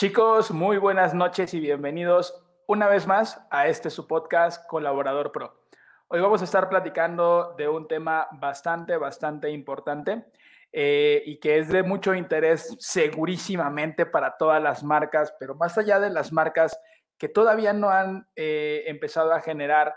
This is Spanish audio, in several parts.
Chicos, muy buenas noches y bienvenidos una vez más a este su podcast Colaborador Pro. Hoy vamos a estar platicando de un tema bastante, bastante importante eh, y que es de mucho interés segurísimamente para todas las marcas, pero más allá de las marcas que todavía no han eh, empezado a generar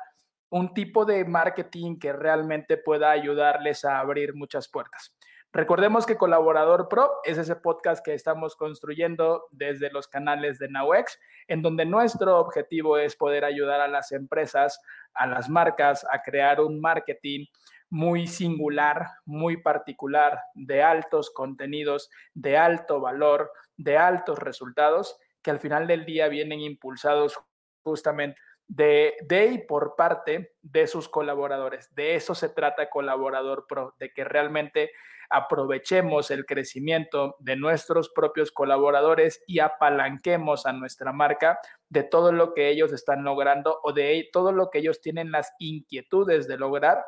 un tipo de marketing que realmente pueda ayudarles a abrir muchas puertas. Recordemos que Colaborador Pro es ese podcast que estamos construyendo desde los canales de NowX, en donde nuestro objetivo es poder ayudar a las empresas, a las marcas, a crear un marketing muy singular, muy particular, de altos contenidos, de alto valor, de altos resultados, que al final del día vienen impulsados justamente de, de, y por parte de sus colaboradores. De eso se trata Colaborador Pro, de que realmente aprovechemos el crecimiento de nuestros propios colaboradores y apalanquemos a nuestra marca de todo lo que ellos están logrando o de todo lo que ellos tienen las inquietudes de lograr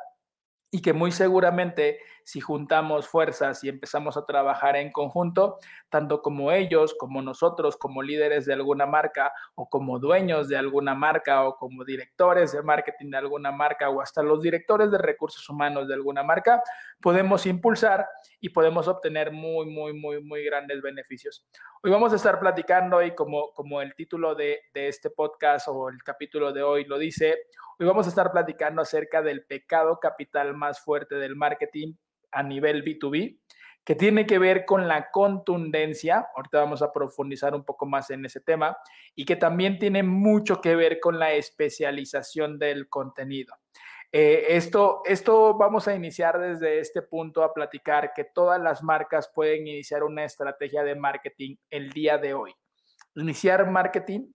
y que muy seguramente si juntamos fuerzas y empezamos a trabajar en conjunto, tanto como ellos, como nosotros, como líderes de alguna marca o como dueños de alguna marca o como directores de marketing de alguna marca o hasta los directores de recursos humanos de alguna marca, podemos impulsar y podemos obtener muy, muy, muy, muy grandes beneficios. Hoy vamos a estar platicando y como, como el título de, de este podcast o el capítulo de hoy lo dice, hoy vamos a estar platicando acerca del pecado capital más fuerte del marketing a nivel B2B, que tiene que ver con la contundencia, ahorita vamos a profundizar un poco más en ese tema, y que también tiene mucho que ver con la especialización del contenido. Eh, esto, esto vamos a iniciar desde este punto a platicar que todas las marcas pueden iniciar una estrategia de marketing el día de hoy. Iniciar marketing,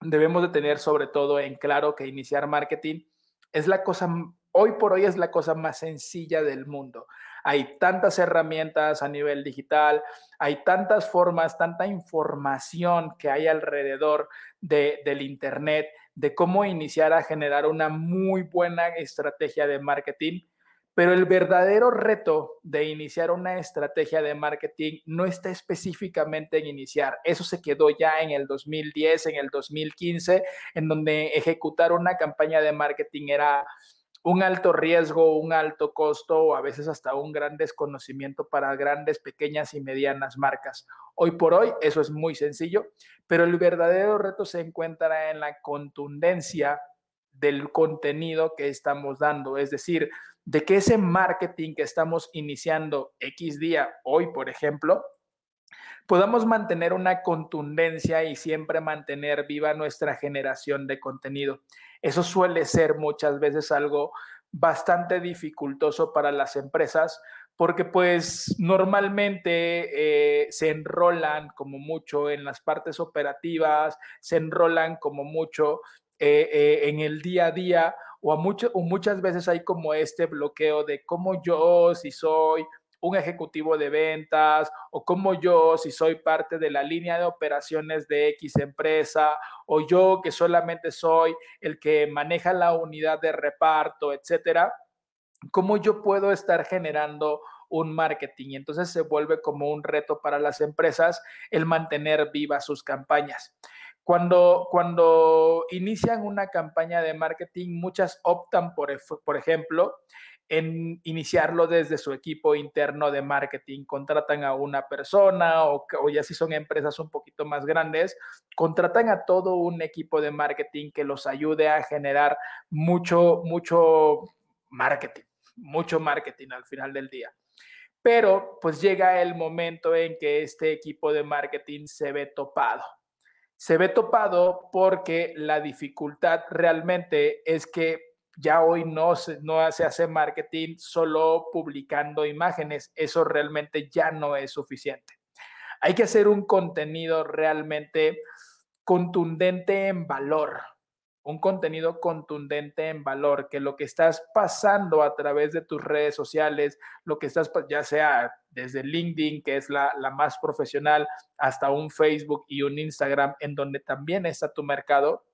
debemos de tener sobre todo en claro que iniciar marketing es la cosa, hoy por hoy es la cosa más sencilla del mundo. Hay tantas herramientas a nivel digital, hay tantas formas, tanta información que hay alrededor de, del Internet, de cómo iniciar a generar una muy buena estrategia de marketing. Pero el verdadero reto de iniciar una estrategia de marketing no está específicamente en iniciar. Eso se quedó ya en el 2010, en el 2015, en donde ejecutar una campaña de marketing era un alto riesgo, un alto costo o a veces hasta un gran desconocimiento para grandes, pequeñas y medianas marcas. Hoy por hoy eso es muy sencillo, pero el verdadero reto se encuentra en la contundencia del contenido que estamos dando, es decir, de que ese marketing que estamos iniciando X día, hoy por ejemplo, podamos mantener una contundencia y siempre mantener viva nuestra generación de contenido. Eso suele ser muchas veces algo bastante dificultoso para las empresas porque pues normalmente eh, se enrolan como mucho en las partes operativas, se enrolan como mucho eh, eh, en el día a día o, a o muchas veces hay como este bloqueo de cómo yo, si soy un ejecutivo de ventas o como yo, si soy parte de la línea de operaciones de X empresa o yo que solamente soy el que maneja la unidad de reparto, etcétera, ¿cómo yo puedo estar generando un marketing? Entonces se vuelve como un reto para las empresas el mantener vivas sus campañas. Cuando, cuando inician una campaña de marketing, muchas optan por, por ejemplo, en iniciarlo desde su equipo interno de marketing. Contratan a una persona o, o, ya si son empresas un poquito más grandes, contratan a todo un equipo de marketing que los ayude a generar mucho, mucho marketing, mucho marketing al final del día. Pero pues llega el momento en que este equipo de marketing se ve topado. Se ve topado porque la dificultad realmente es que ya hoy no se, no se hace marketing solo publicando imágenes, eso realmente ya no es suficiente. Hay que hacer un contenido realmente contundente en valor, un contenido contundente en valor, que lo que estás pasando a través de tus redes sociales, lo que estás, ya sea desde LinkedIn, que es la, la más profesional, hasta un Facebook y un Instagram, en donde también está tu mercado,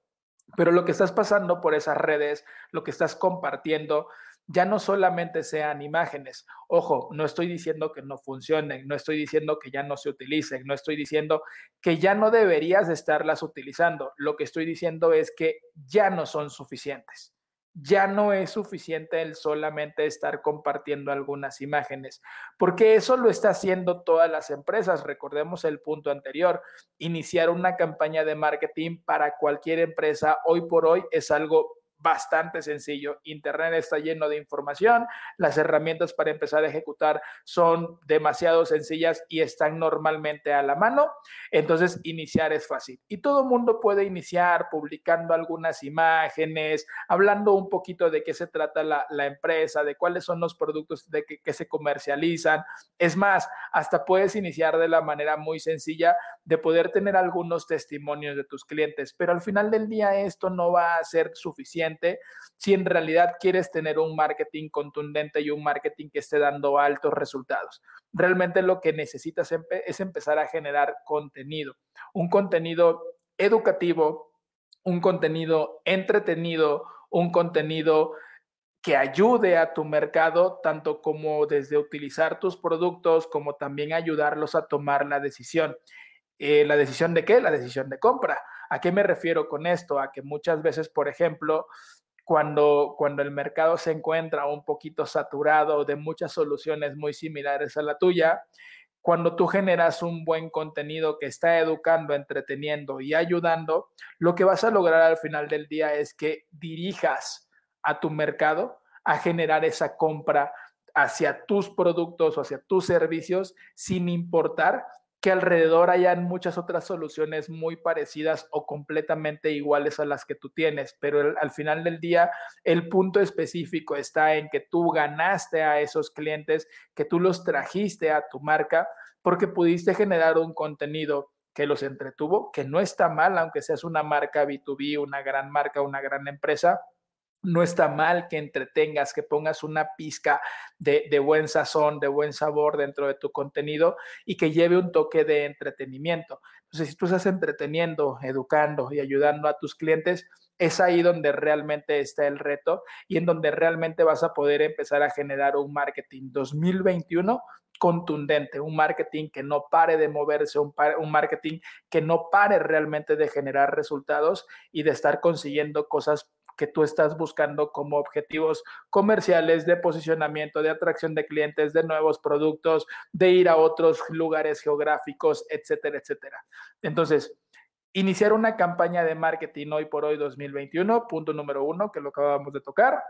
pero lo que estás pasando por esas redes, lo que estás compartiendo, ya no solamente sean imágenes. Ojo, no estoy diciendo que no funcionen, no estoy diciendo que ya no se utilicen, no estoy diciendo que ya no deberías estarlas utilizando. Lo que estoy diciendo es que ya no son suficientes ya no es suficiente el solamente estar compartiendo algunas imágenes, porque eso lo está haciendo todas las empresas. Recordemos el punto anterior, iniciar una campaña de marketing para cualquier empresa hoy por hoy es algo bastante sencillo. Internet está lleno de información, las herramientas para empezar a ejecutar son demasiado sencillas y están normalmente a la mano, entonces iniciar es fácil. Y todo mundo puede iniciar publicando algunas imágenes, hablando un poquito de qué se trata la, empresa, de cuáles son los productos de que, que se comercializan. Es más, hasta puedes iniciar de la manera muy sencilla de poder tener algunos testimonios de tus clientes, pero al final del día esto no va a ser suficiente si en realidad quieres tener un marketing contundente y un marketing que esté dando altos resultados. Realmente lo que necesitas es empezar a generar contenido, un contenido educativo, un contenido entretenido, un contenido que ayude a tu mercado, tanto como desde utilizar tus productos, como también ayudarlos a tomar la decisión. Eh, ¿La decisión de qué? La decisión de compra. ¿A qué me refiero con esto? A que muchas veces, por ejemplo, cuando, cuando el mercado se encuentra un poquito saturado de muchas soluciones muy similares a la tuya, cuando tú generas un buen contenido que está educando, entreteniendo y ayudando, lo que vas a lograr al final del día es que dirijas a tu mercado a generar esa compra hacia tus productos o hacia tus servicios sin importar que alrededor hayan muchas otras soluciones muy parecidas o completamente iguales a las que tú tienes, pero al final del día el punto específico está en que tú ganaste a esos clientes, que tú los trajiste a tu marca porque pudiste generar un contenido que los entretuvo, que no está mal, aunque seas una marca B2B, una gran marca, una gran empresa, no está mal que entretengas, que pongas una pizca de, buen sazón, de buen sabor dentro de tu contenido y que lleve un toque de entretenimiento. Entonces, si tú estás entreteniendo, educando y ayudando a tus clientes, es ahí donde realmente está el reto y en donde realmente vas a poder empezar a generar un marketing 2021 contundente, un marketing que no pare de moverse, un, un, marketing que no pare realmente de generar resultados y de estar consiguiendo cosas que tú estás buscando como objetivos comerciales de posicionamiento, de atracción de clientes, de nuevos productos, de ir a otros lugares geográficos, etcétera, etcétera. Entonces, iniciar una campaña de marketing hoy por hoy 2021, punto número uno, que lo acabamos de tocar,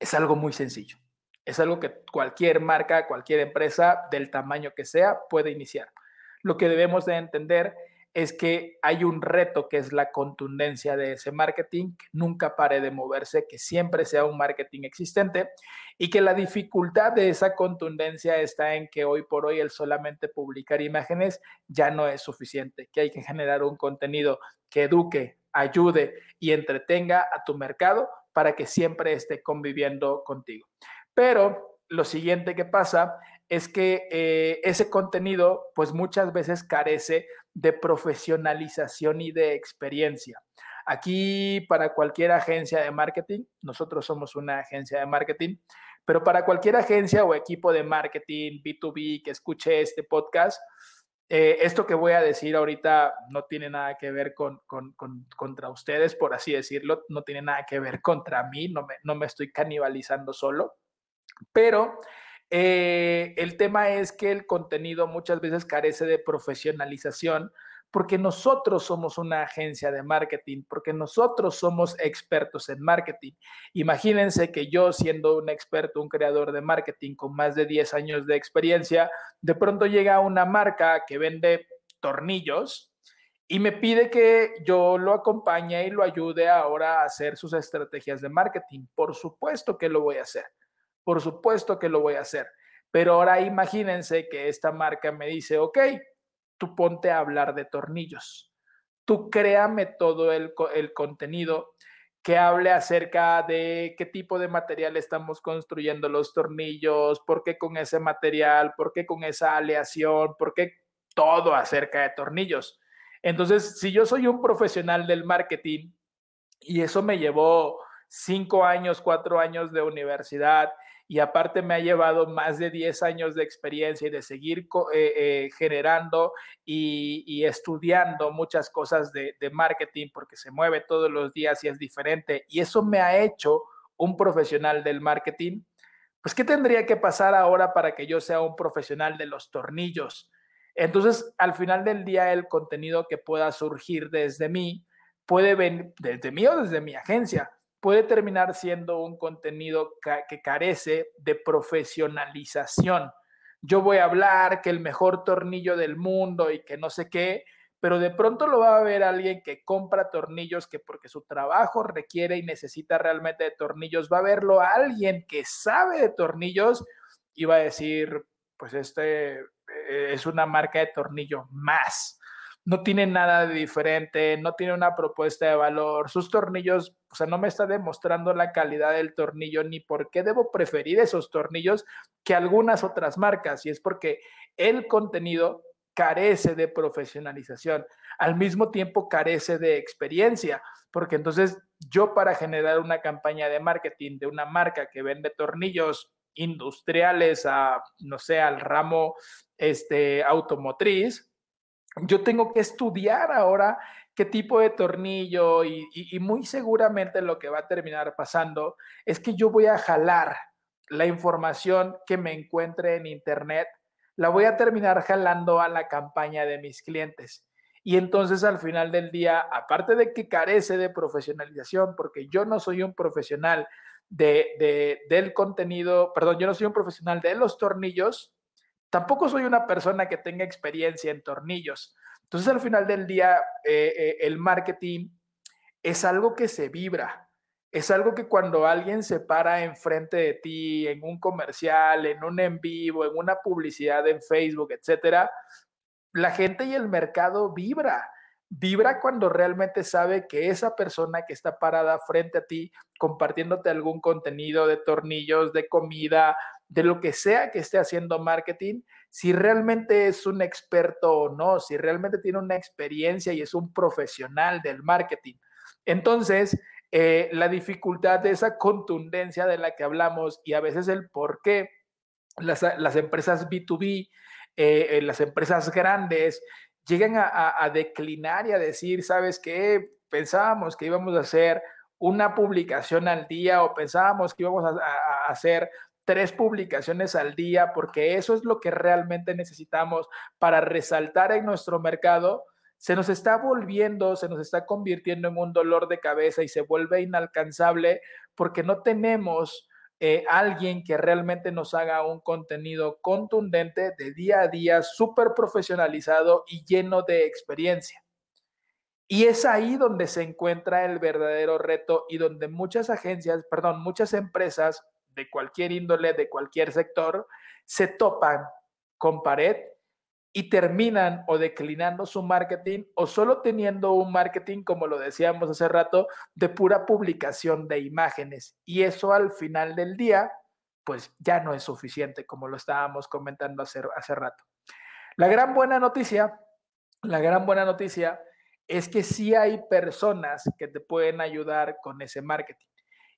es algo muy sencillo. Es algo que cualquier marca, cualquier empresa del tamaño que sea puede iniciar. Lo que debemos de entender es que hay un reto que es la contundencia de ese marketing, que nunca pare de moverse, que siempre sea un marketing existente y que la dificultad de esa contundencia está en que hoy por hoy el solamente publicar imágenes ya no es suficiente, que hay que generar un contenido que eduque, ayude y entretenga a tu mercado para que siempre esté conviviendo contigo. Pero lo siguiente que pasa es que eh, ese contenido pues muchas veces carece de profesionalización y de experiencia. Aquí para cualquier agencia de marketing, nosotros somos una agencia de marketing, pero para cualquier agencia o equipo de marketing B2B que escuche este podcast, eh, esto que voy a decir ahorita no tiene nada que ver con, contra ustedes, por así decirlo, no tiene nada que ver contra mí, no me, no me estoy canibalizando solo, pero eh, el tema es que el contenido muchas veces carece de profesionalización porque nosotros somos una agencia de marketing, porque nosotros somos expertos en marketing. Imagínense que yo siendo un experto, un creador de marketing con más de 10 años de experiencia, de pronto llega una marca que vende tornillos y me pide que yo lo acompañe y lo ayude ahora a hacer sus estrategias de marketing. Por supuesto que lo voy a hacer. Por supuesto que lo voy a hacer. Pero ahora imagínense que esta marca me dice, ok, tú ponte a hablar de tornillos. Tú créame todo el, el contenido que hable acerca de qué tipo de material estamos construyendo los tornillos, por qué con ese material, por qué con esa aleación, por qué todo acerca de tornillos. Entonces, si yo soy un profesional del marketing y eso me llevó cinco años, cuatro años de universidad y aparte me ha llevado más de 10 años de experiencia y de seguir eh, eh, generando y, estudiando muchas cosas de, de marketing porque se mueve todos los días y es diferente. Y eso me ha hecho un profesional del marketing. Pues, ¿qué tendría que pasar ahora para que yo sea un profesional de los tornillos? Entonces, al final del día, el contenido que pueda surgir desde mí puede venir desde mí o desde mi agencia puede terminar siendo un contenido que carece de profesionalización. Yo voy a hablar que el mejor tornillo del mundo y que no sé qué, pero de pronto lo va a ver alguien que compra tornillos que porque su trabajo requiere y necesita realmente de tornillos, va a verlo a alguien que sabe de tornillos y va a decir, pues este eh, es una marca de tornillo más no tiene nada de diferente, no tiene una propuesta de valor. Sus tornillos, o sea, no me está demostrando la calidad del tornillo ni por qué debo preferir esos tornillos que algunas otras marcas. Y es porque el contenido carece de profesionalización, al mismo tiempo carece de experiencia, porque entonces yo para generar una campaña de marketing de una marca que vende tornillos industriales a, no sé, al ramo este, automotriz, yo tengo que estudiar ahora qué tipo de tornillo y, muy seguramente lo que va a terminar pasando es que yo voy a jalar la información que me encuentre en Internet, la voy a terminar jalando a la campaña de mis clientes. Y entonces al final del día, aparte de que carece de profesionalización, porque yo no soy un profesional de, del contenido, perdón, yo no soy un profesional de los tornillos, Tampoco soy una persona que tenga experiencia en tornillos. Entonces, al final del día, eh, eh, el marketing es algo que se vibra. Es algo que cuando alguien se para enfrente de ti en un comercial, en un en vivo, en una publicidad en Facebook, etcétera, la gente y el mercado vibra. Vibra cuando realmente sabe que esa persona que está parada frente a ti compartiéndote algún contenido de tornillos, de comida, de lo que sea que esté haciendo marketing, si realmente es un experto o no, si realmente tiene una experiencia y es un profesional del marketing. Entonces, eh, la dificultad de esa contundencia de la que hablamos y a veces el por qué las, empresas B2B, eh, eh, las empresas grandes, llegan a, declinar y a decir, ¿sabes qué? Pensábamos que íbamos a hacer una publicación al día o pensábamos que íbamos a hacer tres publicaciones al día, porque eso es lo que realmente necesitamos para resaltar en nuestro mercado, se nos está volviendo, se nos está convirtiendo en un dolor de cabeza y se vuelve inalcanzable porque no tenemos eh, alguien que realmente nos haga un contenido contundente de día a día, súper profesionalizado y lleno de experiencia. Y es ahí donde se encuentra el verdadero reto y donde muchas agencias, perdón, muchas empresas de cualquier índole, de cualquier sector, se topan con pared y terminan o declinando su marketing o solo teniendo un marketing, como lo decíamos hace rato, de pura publicación de imágenes. Y eso al final del día, pues ya no es suficiente, como lo estábamos comentando hace, hace rato. La gran buena noticia, la gran buena noticia es que sí hay personas que te pueden ayudar con ese marketing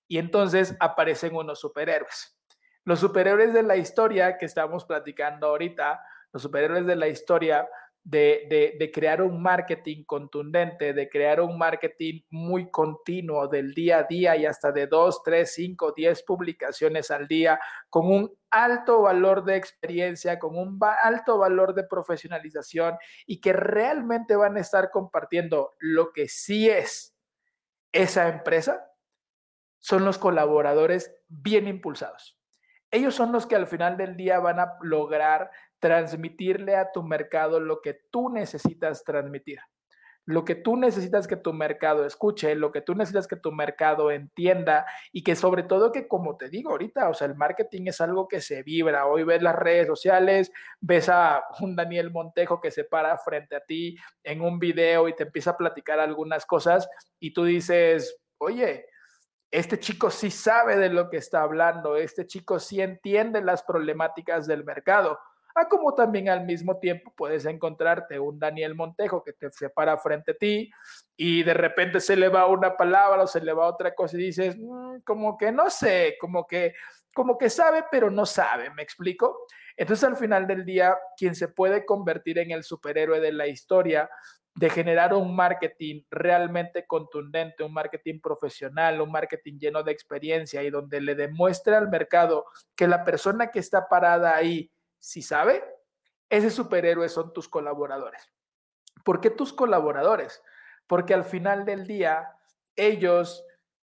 y entonces aparecen unos superhéroes. Los superhéroes de la historia que estamos platicando ahorita, los superhéroes de la historia de, de, crear un marketing contundente, de crear un marketing muy continuo del día a día y hasta de dos, tres, cinco, diez publicaciones al día, con un alto valor de experiencia, con un alto valor de profesionalización y que realmente van a estar compartiendo lo que sí es esa empresa son los colaboradores bien impulsados. Ellos son los que al final del día van a lograr transmitirle a tu mercado lo que tú necesitas transmitir. Lo que tú necesitas que tu mercado escuche, lo que tú necesitas que tu mercado entienda y que sobre todo que como te digo ahorita, o sea, el marketing es algo que se vibra. Hoy ves las redes sociales, ves a un Daniel Montejo que se para frente a ti en un video y te empieza a platicar algunas cosas y tú dices, oye, este chico sí sabe de lo que está hablando, este chico sí entiende las problemáticas del mercado. a como también al mismo tiempo puedes encontrarte un Daniel Montejo que te separa frente a ti y de repente se le va una palabra o se le va otra cosa y dices, mm, como que no sé, como que, como que sabe, pero no sabe, ¿me explico? Entonces al final del día, quien se puede convertir en el superhéroe de la historia de generar un marketing realmente contundente, un marketing profesional, un marketing lleno de experiencia y donde le demuestre al mercado que la persona que está parada ahí, si sabe, ese superhéroe son tus colaboradores. ¿Por qué tus colaboradores? Porque al final del día, ellos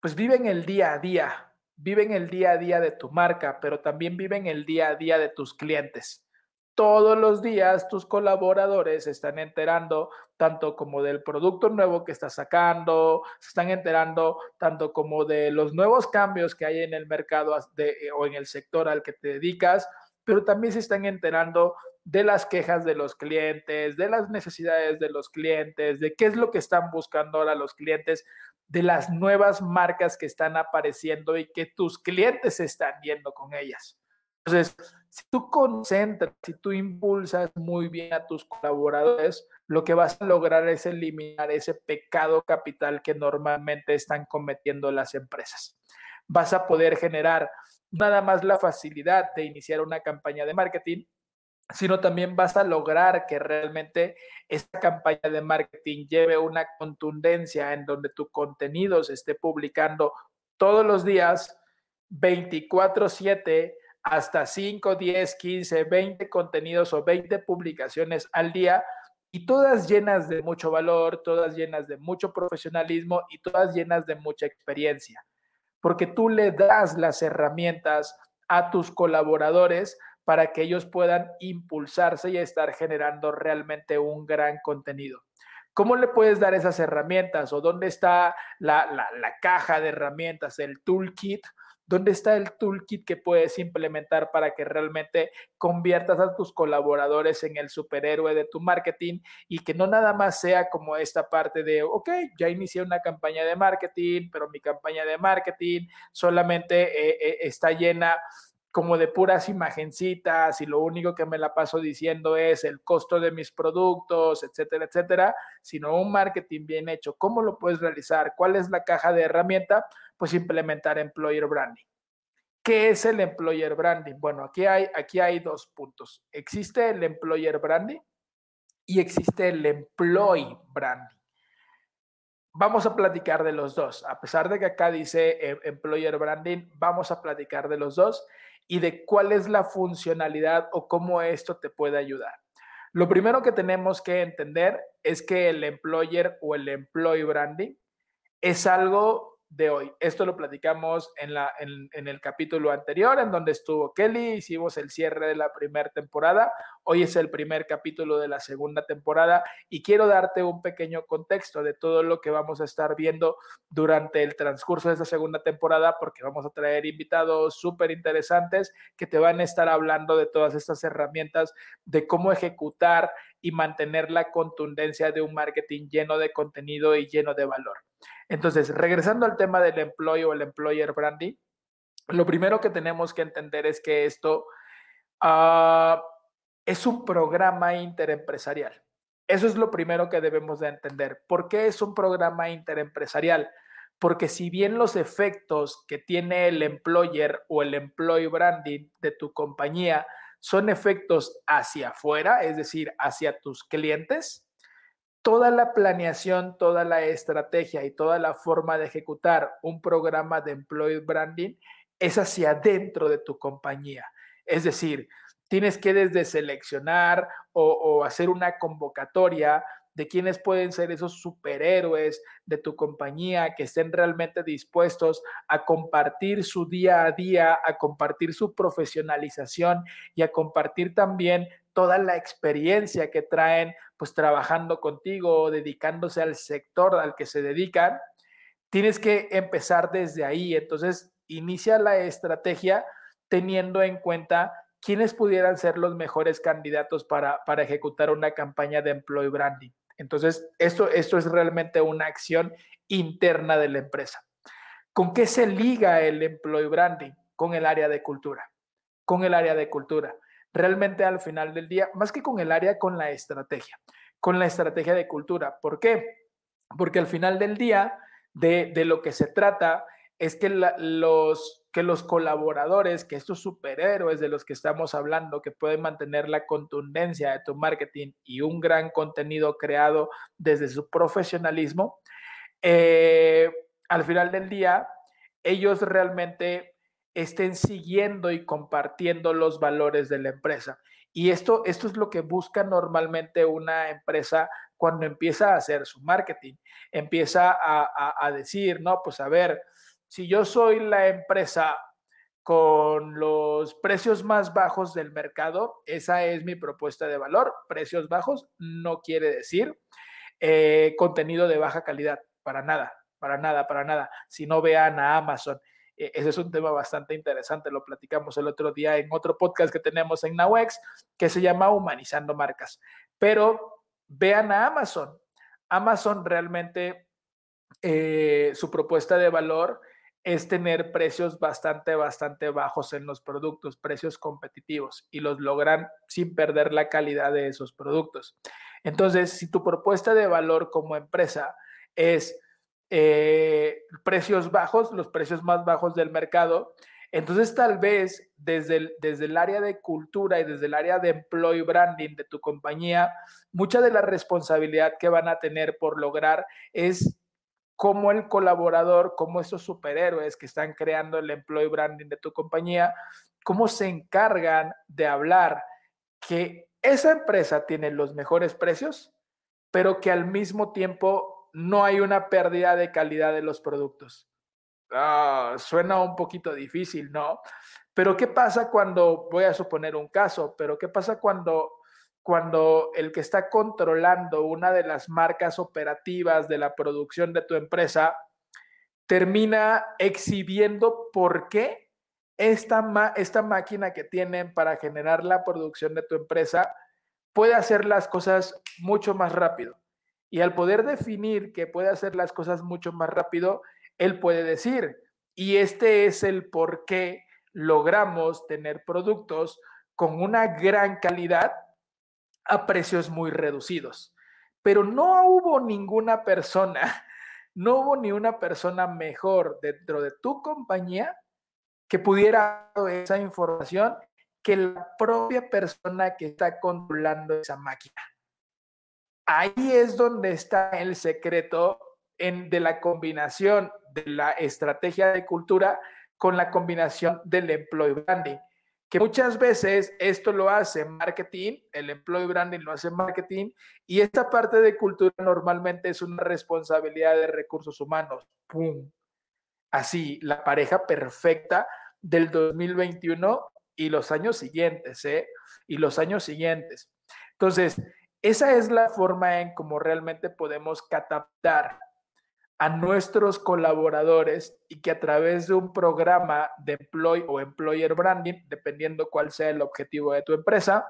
pues viven el día a día, viven el día a día de tu marca, pero también viven el día a día de tus clientes todos los días tus colaboradores están enterando tanto como del producto nuevo que estás sacando, se están enterando tanto como de los nuevos cambios que hay en el mercado eh, o en el sector al que te dedicas, pero también se están enterando de las quejas de los clientes, de las necesidades de los clientes, de qué es lo que están buscando ahora los clientes, de las nuevas marcas que están apareciendo y que tus clientes están yendo con ellas. Entonces, si tú concentras, si tú impulsas muy bien a tus colaboradores, lo que vas a lograr es eliminar ese pecado capital que normalmente están cometiendo las empresas. Vas a poder generar nada más la facilidad de iniciar una campaña de marketing, sino también vas a lograr que realmente esta campaña de marketing lleve una contundencia en donde tu contenido se esté publicando todos los días, 24/7 hasta 5, 10, 15, 20 contenidos o 20 publicaciones al día y todas llenas de mucho valor, todas llenas de mucho profesionalismo y todas llenas de mucha experiencia. Porque tú le das las herramientas a tus colaboradores para que ellos puedan impulsarse y estar generando realmente un gran contenido. ¿Cómo le puedes dar esas herramientas o dónde está la, la, la caja de herramientas, el toolkit? ¿Dónde está el toolkit que puedes implementar para que realmente conviertas a tus colaboradores en el superhéroe de tu marketing y que no nada más sea como esta parte de, ok, ya inicié una campaña de marketing, pero mi campaña de marketing solamente eh, eh, está llena como de puras imagencitas y lo único que me la paso diciendo es el costo de mis productos, etcétera, etcétera, sino un marketing bien hecho. ¿Cómo lo puedes realizar? ¿Cuál es la caja de herramienta? Pues implementar employer branding. ¿Qué es el employer branding? Bueno, aquí hay, aquí hay dos puntos. Existe el employer branding y existe el employee branding. Vamos a platicar de los dos. A pesar de que acá dice eh, employer branding, vamos a platicar de los dos y de cuál es la funcionalidad o cómo esto te puede ayudar. Lo primero que tenemos que entender es que el employer o el employee branding es algo de hoy. Esto lo platicamos en, la, en, el capítulo anterior, en donde estuvo Kelly, hicimos el cierre de la primera temporada, hoy es el primer capítulo de la segunda temporada y quiero darte un pequeño contexto de todo lo que vamos a estar viendo durante el transcurso de esta segunda temporada, porque vamos a traer invitados súper interesantes que te van a estar hablando de todas estas herramientas, de cómo ejecutar y mantener la contundencia de un marketing lleno de contenido y lleno de valor. Entonces, regresando al tema del employee o el employer branding, lo primero que tenemos que entender es que esto uh, es un programa interempresarial. Eso es lo primero que debemos de entender. ¿Por qué es un programa interempresarial? Porque si bien los efectos que tiene el employer o el employee branding de tu compañía son efectos hacia afuera, es decir, hacia tus clientes, toda la planeación, toda la estrategia y toda la forma de ejecutar un programa de employee branding es hacia dentro de tu compañía. Es decir, tienes que desde seleccionar o, o hacer una convocatoria de quiénes pueden ser esos superhéroes de tu compañía que estén realmente dispuestos a compartir su día a día, a compartir su profesionalización y a compartir también toda la experiencia que traen pues trabajando contigo, dedicándose al sector al que se dedican, tienes que empezar desde ahí. Entonces, inicia la estrategia teniendo en cuenta quiénes pudieran ser los mejores candidatos para, para ejecutar una campaña de employee branding. Entonces, esto, esto es realmente una acción interna de la empresa. ¿Con qué se liga el employee branding? Con el área de cultura. Con el área de cultura. Realmente al final del día, más que con el área, con la estrategia, con la estrategia de cultura. ¿Por qué? Porque al final del día, de, de lo que se trata es que los, que los colaboradores, que estos superhéroes de los que estamos hablando, que pueden mantener la contundencia de tu marketing y un gran contenido creado desde su profesionalismo, eh, al final del día, ellos realmente estén siguiendo y compartiendo los valores de la empresa. Y esto, esto es lo que busca normalmente una empresa cuando empieza a hacer su marketing. Empieza a, a decir, no, pues a ver, si yo soy la empresa con los precios más bajos del mercado, esa es mi propuesta de valor. Precios bajos no quiere decir eh, contenido de baja calidad, para nada, para nada, para nada. Si no vean a Amazon, ese es un tema bastante interesante, lo platicamos el otro día en otro podcast que tenemos en Nawex, que se llama Humanizando Marcas. Pero vean a Amazon. Amazon realmente, eh, su propuesta de valor es tener precios bastante, bastante bajos en los productos, precios competitivos, y los logran sin perder la calidad de esos productos. Entonces, si tu propuesta de valor como empresa es eh, precios bajos, los precios más bajos del mercado, entonces tal vez desde el, desde el área de cultura y desde el área de employee branding de tu compañía, mucha de la responsabilidad que van a tener por lograr es cómo el colaborador, cómo esos superhéroes que están creando el employee branding de tu compañía, cómo se encargan de hablar que esa empresa tiene los mejores precios, pero que al mismo tiempo no hay una pérdida de calidad de los productos. Ah, suena un poquito difícil, ¿no? Pero ¿qué pasa cuando, voy a suponer un caso, pero qué pasa cuando cuando el que está controlando una de las marcas operativas de la producción de tu empresa termina exhibiendo por qué esta, esta máquina que tienen para generar la producción de tu empresa puede hacer las cosas mucho más rápido. Y al poder definir que puede hacer las cosas mucho más rápido, él puede decir, y este es el por qué logramos tener productos con una gran calidad a precios muy reducidos. Pero no hubo ninguna persona, no hubo ni una persona mejor dentro de tu compañía que pudiera dar esa información que la propia persona que está controlando esa máquina. Ahí es donde está el secreto de la combinación de la estrategia de cultura con la combinación del employee branding que muchas veces esto lo hace marketing, el employee branding lo hace marketing, y esta parte de cultura normalmente es una responsabilidad de recursos humanos. ¡Pum! Así, la pareja perfecta del 2021 y los años siguientes, ¿eh? Y los años siguientes. Entonces, esa es la forma en cómo realmente podemos cataptar a nuestros colaboradores y que a través de un programa de employee o employer branding, dependiendo cuál sea el objetivo de tu empresa,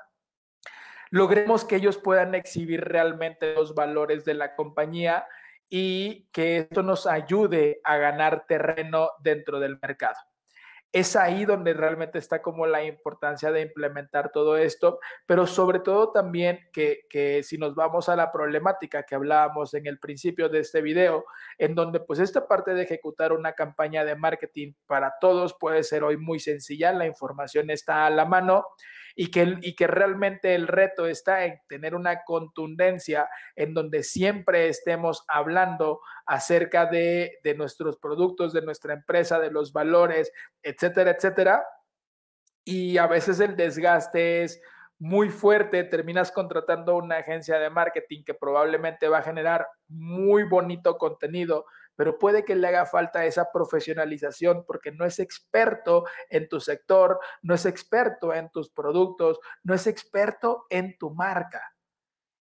logremos que ellos puedan exhibir realmente los valores de la compañía y que esto nos ayude a ganar terreno dentro del mercado es ahí donde realmente está como la importancia de implementar todo esto, pero sobre todo también que, que, si nos vamos a la problemática que hablábamos en el principio de este video, en donde pues esta parte de ejecutar una campaña de marketing para todos puede ser hoy muy sencilla, la información está a la mano y que, y que realmente el reto está en tener una contundencia en donde siempre estemos hablando acerca de, de nuestros productos, de nuestra empresa, de los valores, etcétera, etcétera. Y a veces el desgaste es muy fuerte, terminas contratando una agencia de marketing que probablemente va a generar muy bonito contenido, pero puede que le haga falta esa profesionalización porque no es experto en tu sector, no es experto en tus productos, no es experto en tu marca.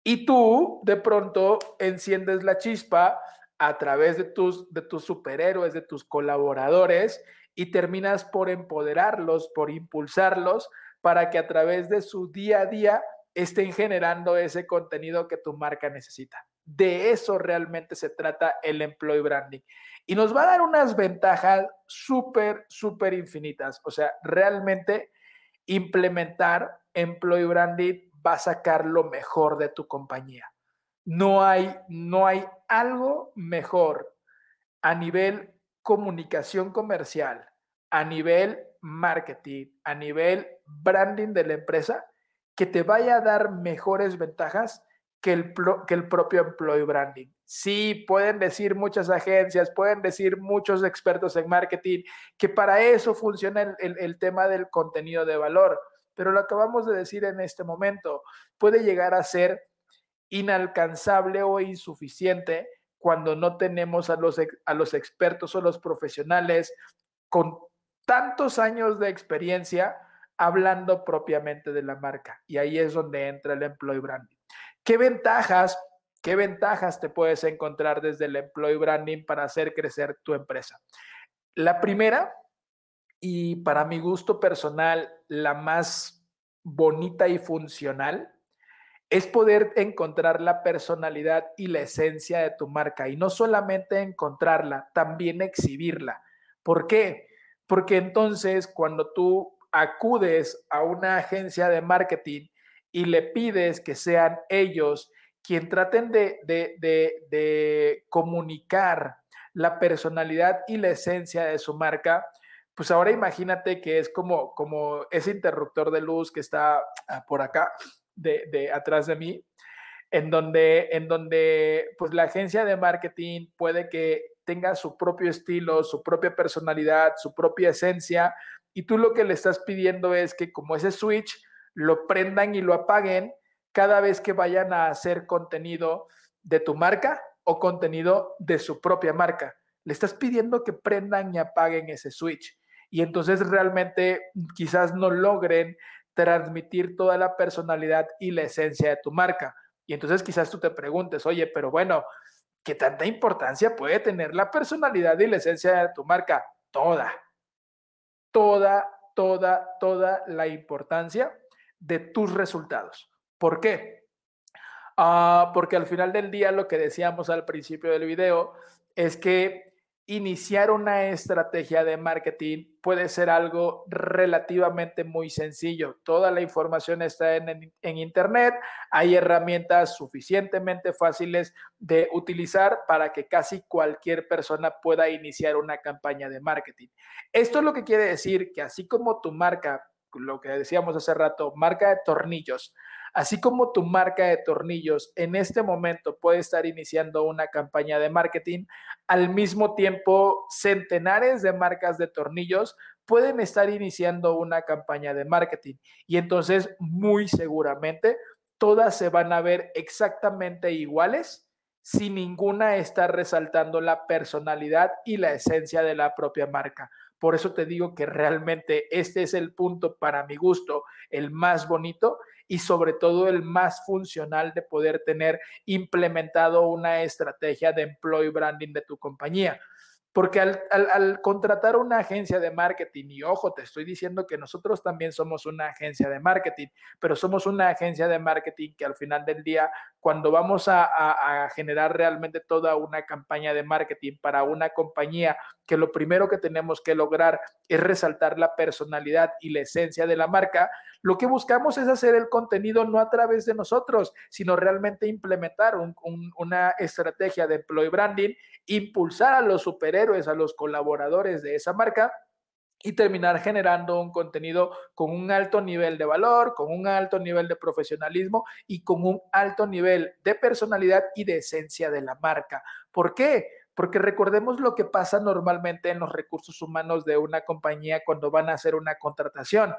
Y tú de pronto enciendes la chispa a través de tus, de tus superhéroes, de tus colaboradores y terminas por empoderarlos, por impulsarlos para que a través de su día a día estén generando ese contenido que tu marca necesita. De eso realmente se trata el employee branding. Y nos va a dar unas ventajas súper, súper infinitas. O sea, realmente implementar employee branding va a sacar lo mejor de tu compañía. No hay, no hay algo mejor a nivel comunicación comercial, a nivel marketing, a nivel branding de la empresa, que te vaya a dar mejores ventajas que el, que el propio employee branding. Sí, pueden decir muchas agencias, pueden decir muchos expertos en marketing que para eso funciona el, el tema del contenido de valor, pero lo acabamos de decir en este momento, puede llegar a ser inalcanzable o insuficiente cuando no tenemos a los, a los expertos o los profesionales con tantos años de experiencia hablando propiamente de la marca. Y ahí es donde entra el employee branding. ¿Qué ventajas, qué ventajas te puedes encontrar desde el employee branding para hacer crecer tu empresa? La primera, y para mi gusto personal, la más bonita y funcional, es poder encontrar la personalidad y la esencia de tu marca y no solamente encontrarla, también exhibirla. ¿Por qué? Porque entonces cuando tú acudes a una agencia de marketing y le pides que sean ellos quien traten de, de comunicar la personalidad y la esencia de su marca, pues ahora imagínate que es como, como ese interruptor de luz que está ah, por acá, de, atrás de mí, en donde, en donde pues la agencia de marketing puede que tenga su propio estilo, su propia personalidad, su propia esencia, y tú lo que le estás pidiendo es que como ese switch lo prendan y lo apaguen cada vez que vayan a hacer contenido de tu marca o contenido de su propia marca. Le estás pidiendo que prendan y apaguen ese switch. Y entonces realmente quizás no logren transmitir toda la personalidad y la esencia de tu marca. Y entonces quizás tú te preguntes, oye, pero bueno, ¿qué tanta importancia puede tener la personalidad y la esencia de tu marca? Toda, toda, toda, toda la importancia de tus resultados. ¿Por qué? Ah, porque al final del día lo que decíamos al principio del video es que iniciar una estrategia de marketing puede ser algo relativamente muy sencillo. Toda la información está en, Internet, hay herramientas suficientemente fáciles de utilizar para que casi cualquier persona pueda iniciar una campaña de marketing. Esto es lo que quiere decir que así como tu marca, lo que decíamos hace rato, marca de tornillos, Así como tu marca de tornillos en este momento puede estar iniciando una campaña de marketing, al mismo tiempo centenares de marcas de tornillos pueden estar iniciando una campaña de marketing. Y entonces, muy seguramente, todas se van a ver exactamente iguales si ninguna está resaltando la personalidad y la esencia de la propia marca. Por eso te digo que realmente este es el punto para mi gusto, el más bonito y sobre todo el más funcional de poder tener implementado una estrategia de employee branding de tu compañía. Porque al, contratar una agencia de marketing, y ojo, te estoy diciendo que nosotros también somos una agencia de marketing, pero somos una agencia de marketing que al final del día, cuando vamos a, a generar realmente toda una campaña de marketing para una compañía, que lo primero que tenemos que lograr es resaltar la personalidad y la esencia de la marca, lo que buscamos es hacer el contenido no a través de nosotros, sino realmente implementar una estrategia de employee branding, impulsar a los superhéroes, a los colaboradores de esa marca y terminar generando un contenido con un alto nivel de valor, con un alto nivel de profesionalismo y con un alto nivel de personalidad y de esencia de la marca. ¿Por qué? Porque recordemos lo que pasa normalmente en los recursos humanos de una compañía cuando van a hacer una contratación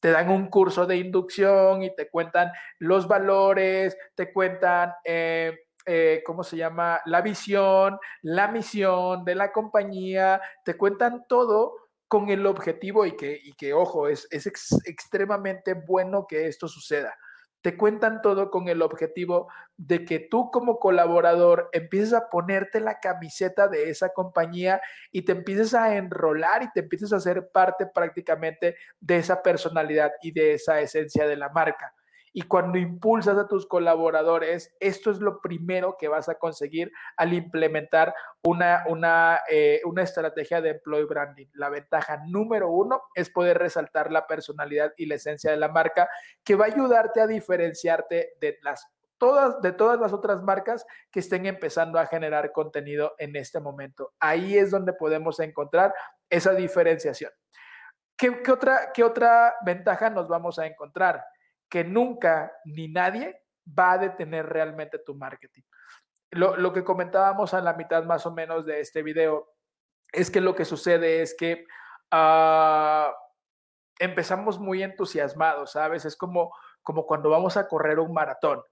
te dan un curso de inducción y te cuentan los valores, te cuentan, eh, eh, ¿cómo se llama? La visión, la misión de la compañía, te cuentan todo con el objetivo y que, y que ojo, es, es extremadamente bueno que esto suceda te cuentan todo con el objetivo de que tú como colaborador empieces a ponerte la camiseta de esa compañía y te empieces a enrolar y te empieces a hacer parte prácticamente de esa personalidad y de esa esencia de la marca. Y cuando impulsas a tus colaboradores, esto es lo primero que vas a conseguir al implementar una, una, eh, una estrategia de employee branding. La ventaja número uno es poder resaltar la personalidad y la esencia de la marca, que va a ayudarte a diferenciarte de las todas, de todas las otras marcas que estén empezando a generar contenido en este momento. Ahí es donde podemos encontrar esa diferenciación. ¿Qué, qué otra, qué otra ventaja nos vamos a encontrar? Que nunca ni nadie va a detener realmente tu marketing. Lo, lo, que comentábamos a la mitad más o menos de este video es que lo que sucede es que uh, empezamos muy entusiasmados, ¿sabes? Es como, como cuando vamos a correr un maratón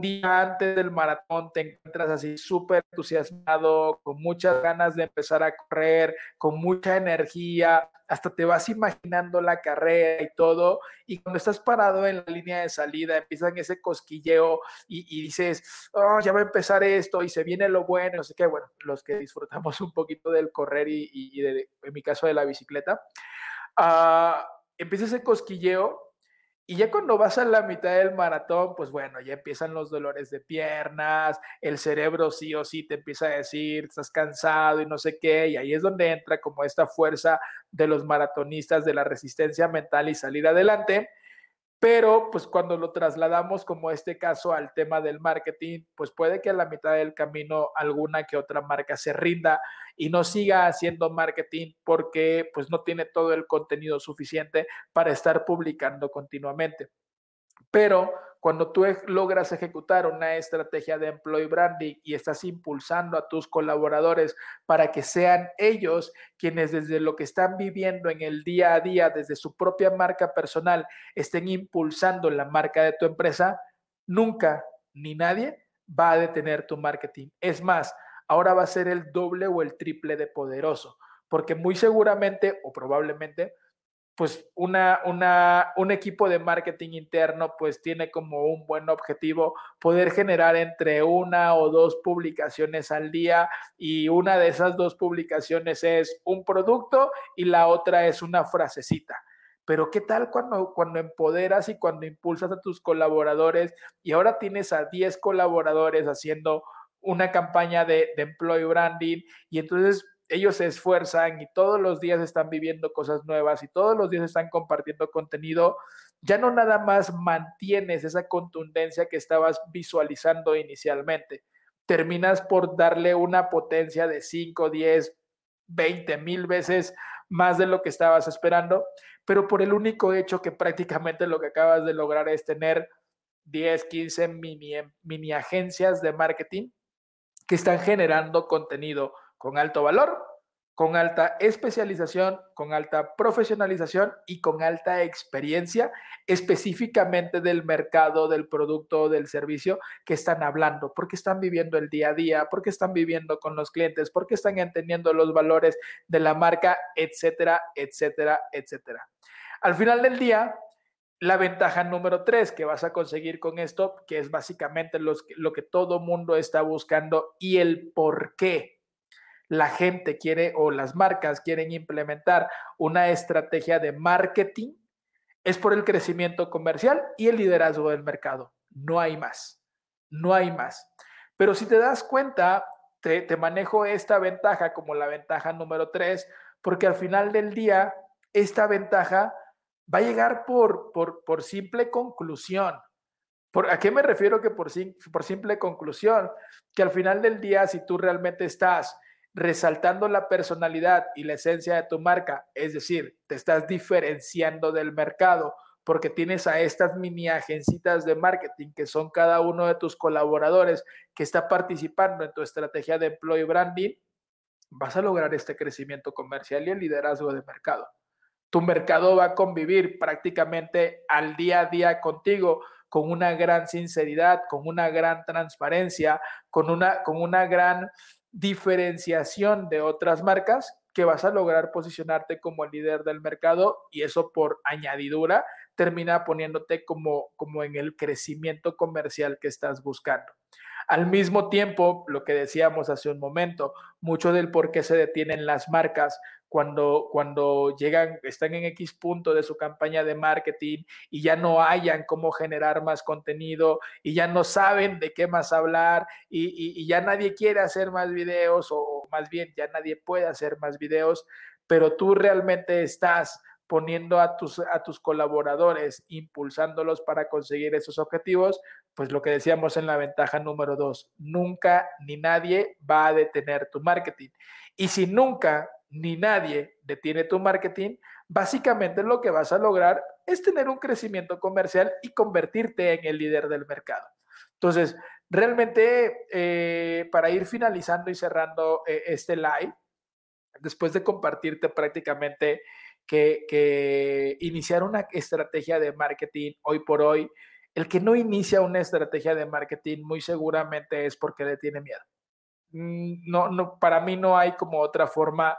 día antes del maratón te encuentras así súper entusiasmado, con muchas ganas de empezar a correr, con mucha energía, hasta te vas imaginando la carrera y todo, y cuando estás parado en la línea de salida, empiezan ese cosquilleo y, dices, oh, ya va a empezar esto y se viene lo bueno, no sé qué, bueno, los que disfrutamos un poquito del correr y, de, en mi caso de la bicicleta, uh, empieza ese cosquilleo y ya cuando vas a la mitad del maratón, pues bueno, ya empiezan los dolores de piernas, el cerebro sí o sí te empieza a decir, estás cansado y no sé qué, y ahí es donde entra como esta fuerza de los maratonistas de la resistencia mental y salir adelante. Pero pues cuando lo trasladamos como este caso al tema del marketing, pues puede que a la mitad del camino alguna que otra marca se rinda y no siga haciendo marketing porque pues no tiene todo el contenido suficiente para estar publicando continuamente. Pero cuando tú logras ejecutar una estrategia de employee branding y estás impulsando a tus colaboradores para que sean ellos quienes desde lo que están viviendo en el día a día, desde su propia marca personal, estén impulsando la marca de tu empresa, nunca ni nadie va a detener tu marketing. Es más, ahora va a ser el doble o el triple de poderoso, porque muy seguramente o probablemente pues una, una, un equipo de marketing interno pues tiene como un buen objetivo poder generar entre una o dos publicaciones al día y una de esas dos publicaciones es un producto y la otra es una frasecita. Pero ¿qué tal cuando, cuando empoderas y cuando impulsas a tus colaboradores y ahora tienes a 10 colaboradores haciendo una campaña de, de employee branding y entonces ellos se esfuerzan y todos los días están viviendo cosas nuevas y todos los días están compartiendo contenido, ya no nada más mantienes esa contundencia que estabas visualizando inicialmente. Terminas por darle una potencia de 5, 10, 20 mil veces más de lo que estabas esperando, pero por el único hecho que prácticamente lo que acabas de lograr es tener 10, 15 mini, mini agencias de marketing que están generando contenido con alto valor, con alta especialización, con alta profesionalización y con alta experiencia específicamente del mercado, del producto del servicio que están hablando, porque están viviendo el día a día, porque están viviendo con los clientes, porque están entendiendo los valores de la marca, etcétera, etcétera, etcétera. Al final del día, la ventaja número tres que vas a conseguir con esto, que es básicamente lo que todo mundo está buscando y el por qué la gente quiere o las marcas quieren implementar una estrategia de marketing, es por el crecimiento comercial y el liderazgo del mercado. No hay más, no hay más. Pero si te das cuenta, te, manejo esta ventaja como la ventaja número tres, porque al final del día, esta ventaja va a llegar por, por, por simple conclusión. ¿Por, ¿A qué me refiero que por, por simple conclusión? Que al final del día, si tú realmente estás resaltando la personalidad y la esencia de tu marca, es decir, te estás diferenciando del mercado porque tienes a estas mini agencitas de marketing que son cada uno de tus colaboradores que está participando en tu estrategia de employee branding, vas a lograr este crecimiento comercial y el liderazgo de mercado. Tu mercado va a convivir prácticamente al día a día contigo con una gran sinceridad, con una gran transparencia, con una, con una gran diferenciación de otras marcas que vas a lograr posicionarte como el líder del mercado y eso por añadidura termina poniéndote como, como en el crecimiento comercial que estás buscando. Al mismo tiempo, lo que decíamos hace un momento, mucho del por qué se detienen las marcas cuando, cuando llegan, están en X punto de su campaña de marketing y ya no hayan cómo generar más contenido y ya no saben de qué más hablar y, y ya nadie quiere hacer más videos o más bien ya nadie puede hacer más videos, pero tú realmente estás poniendo a tus, a tus colaboradores, impulsándolos para conseguir esos objetivos, pues lo que decíamos en la ventaja número dos, nunca ni nadie va a detener tu marketing. Y si nunca ni nadie detiene tu marketing, básicamente lo que vas a lograr es tener un crecimiento comercial y convertirte en el líder del mercado. Entonces, realmente, eh, para ir finalizando y cerrando eh, este live, después de compartirte prácticamente que, iniciar una estrategia de marketing hoy por hoy, el que no inicia una estrategia de marketing muy seguramente es porque le tiene miedo. Mm, no, no, para mí no hay como otra forma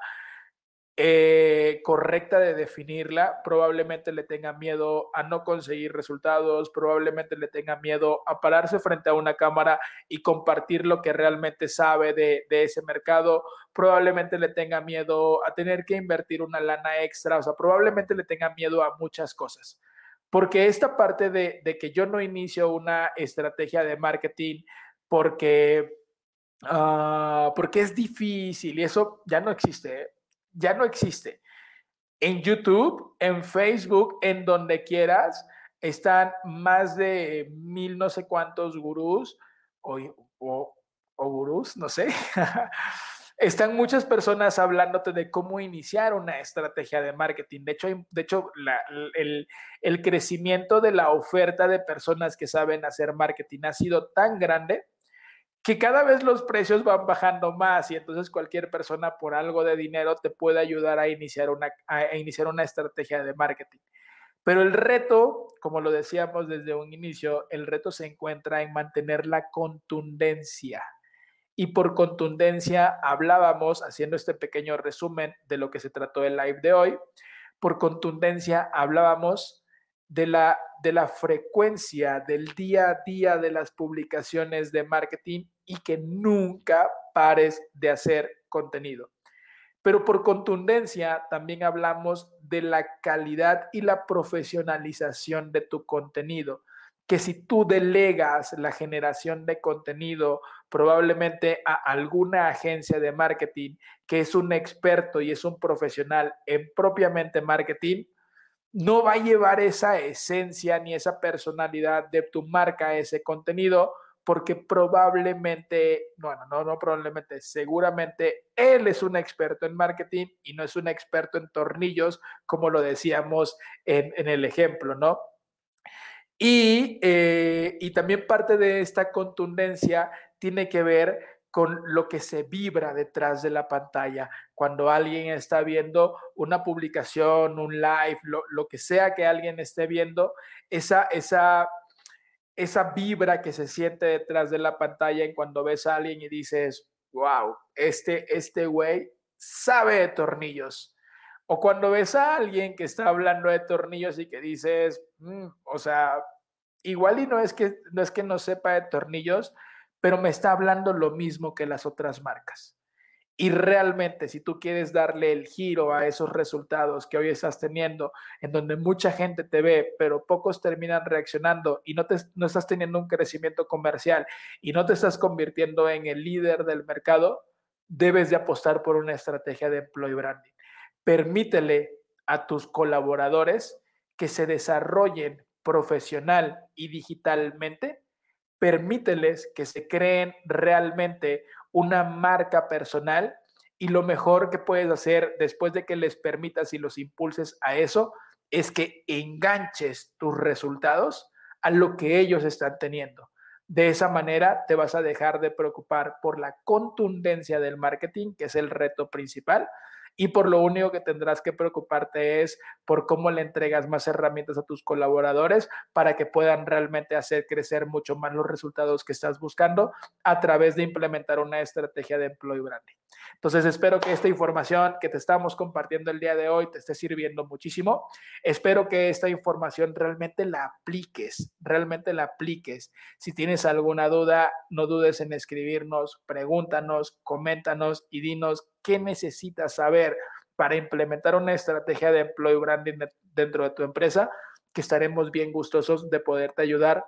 eh, correcta de definirla, probablemente le tenga miedo a no conseguir resultados, probablemente le tenga miedo a pararse frente a una cámara y compartir lo que realmente sabe de, ese mercado, probablemente le tenga miedo a tener que invertir una lana extra, o sea, probablemente le tenga miedo a muchas cosas. Porque esta parte de, que yo no inicio una estrategia de marketing porque, uh, porque es difícil y eso ya no existe. ¿eh? Ya no existe. En YouTube, en Facebook, en donde quieras, están más de mil no sé cuántos gurús o, o, gurús, no sé. están muchas personas hablándote de cómo iniciar una estrategia de marketing. De hecho, de hecho el, el, crecimiento de la oferta de personas que saben hacer marketing ha sido tan grande que cada vez los precios van bajando más y entonces cualquier persona por algo de dinero te puede ayudar a iniciar una, a iniciar una estrategia de marketing. Pero el reto, como lo decíamos desde un inicio, el reto se encuentra en mantener la contundencia. Y por contundencia hablábamos, haciendo este pequeño resumen de lo que se trató el live de hoy, por contundencia hablábamos de la, de la frecuencia del día a día de las publicaciones de marketing y que nunca pares de hacer contenido. Pero por contundencia también hablamos de la calidad y la profesionalización de tu contenido. Que si tú delegas la generación de contenido probablemente a alguna agencia de marketing que es un experto y es un profesional en propiamente marketing, no va a llevar esa esencia ni esa personalidad de tu marca ese contenido porque probablemente, bueno, no, no probablemente, seguramente él es un experto en marketing y no es un experto en tornillos, como lo decíamos en, el ejemplo, ¿no? Y, eh, y también parte de esta contundencia tiene que ver con lo que se vibra detrás de la pantalla. Cuando alguien está viendo una publicación, un live, lo, que sea que alguien esté viendo, esa, esa, esa vibra que se siente detrás de la pantalla en cuando ves a alguien y dices, wow, este, este güey sabe de tornillos. O cuando ves a alguien que está hablando de tornillos y que dices, mm, o sea, igual y no es que no es que no sepa de tornillos, pero me está hablando lo mismo que las otras marcas. Y realmente, si tú quieres darle el giro a esos resultados que hoy estás teniendo, en donde mucha gente te ve, pero pocos terminan reaccionando y no, te, no estás teniendo un crecimiento comercial y no te estás convirtiendo en el líder del mercado, debes de apostar por una estrategia de employee branding. Permítele a tus colaboradores que se desarrollen profesional y digitalmente permíteles que se creen realmente una marca personal y lo mejor que puedes hacer después de que les permitas y los impulses a eso es que enganches tus resultados a lo que ellos están teniendo. De esa manera te vas a dejar de preocupar por la contundencia del marketing, que es el reto principal, y por lo único que tendrás que preocuparte es por cómo le entregas más herramientas a tus colaboradores para que puedan realmente hacer crecer mucho más los resultados que estás buscando a través de implementar una estrategia de employee branding. Entonces, espero que esta información que te estamos compartiendo el día de hoy te esté sirviendo muchísimo. Espero que esta información realmente la apliques, realmente la apliques. Si tienes alguna duda, no dudes en escribirnos, pregúntanos, coméntanos y dinos qué necesitas saber para implementar una estrategia de employee branding dentro de tu empresa, que estaremos bien gustosos de poderte ayudar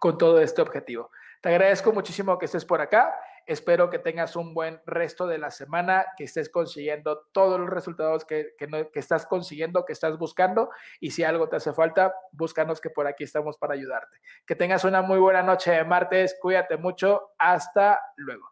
con todo este objetivo. Te agradezco muchísimo que estés por acá. Espero que tengas un buen resto de la semana, que estés consiguiendo todos los resultados que, que, estás consiguiendo, que estás buscando. Y si algo te hace falta, búscanos que por aquí estamos para ayudarte. Que tengas una muy buena noche de martes. Cuídate mucho. Hasta luego.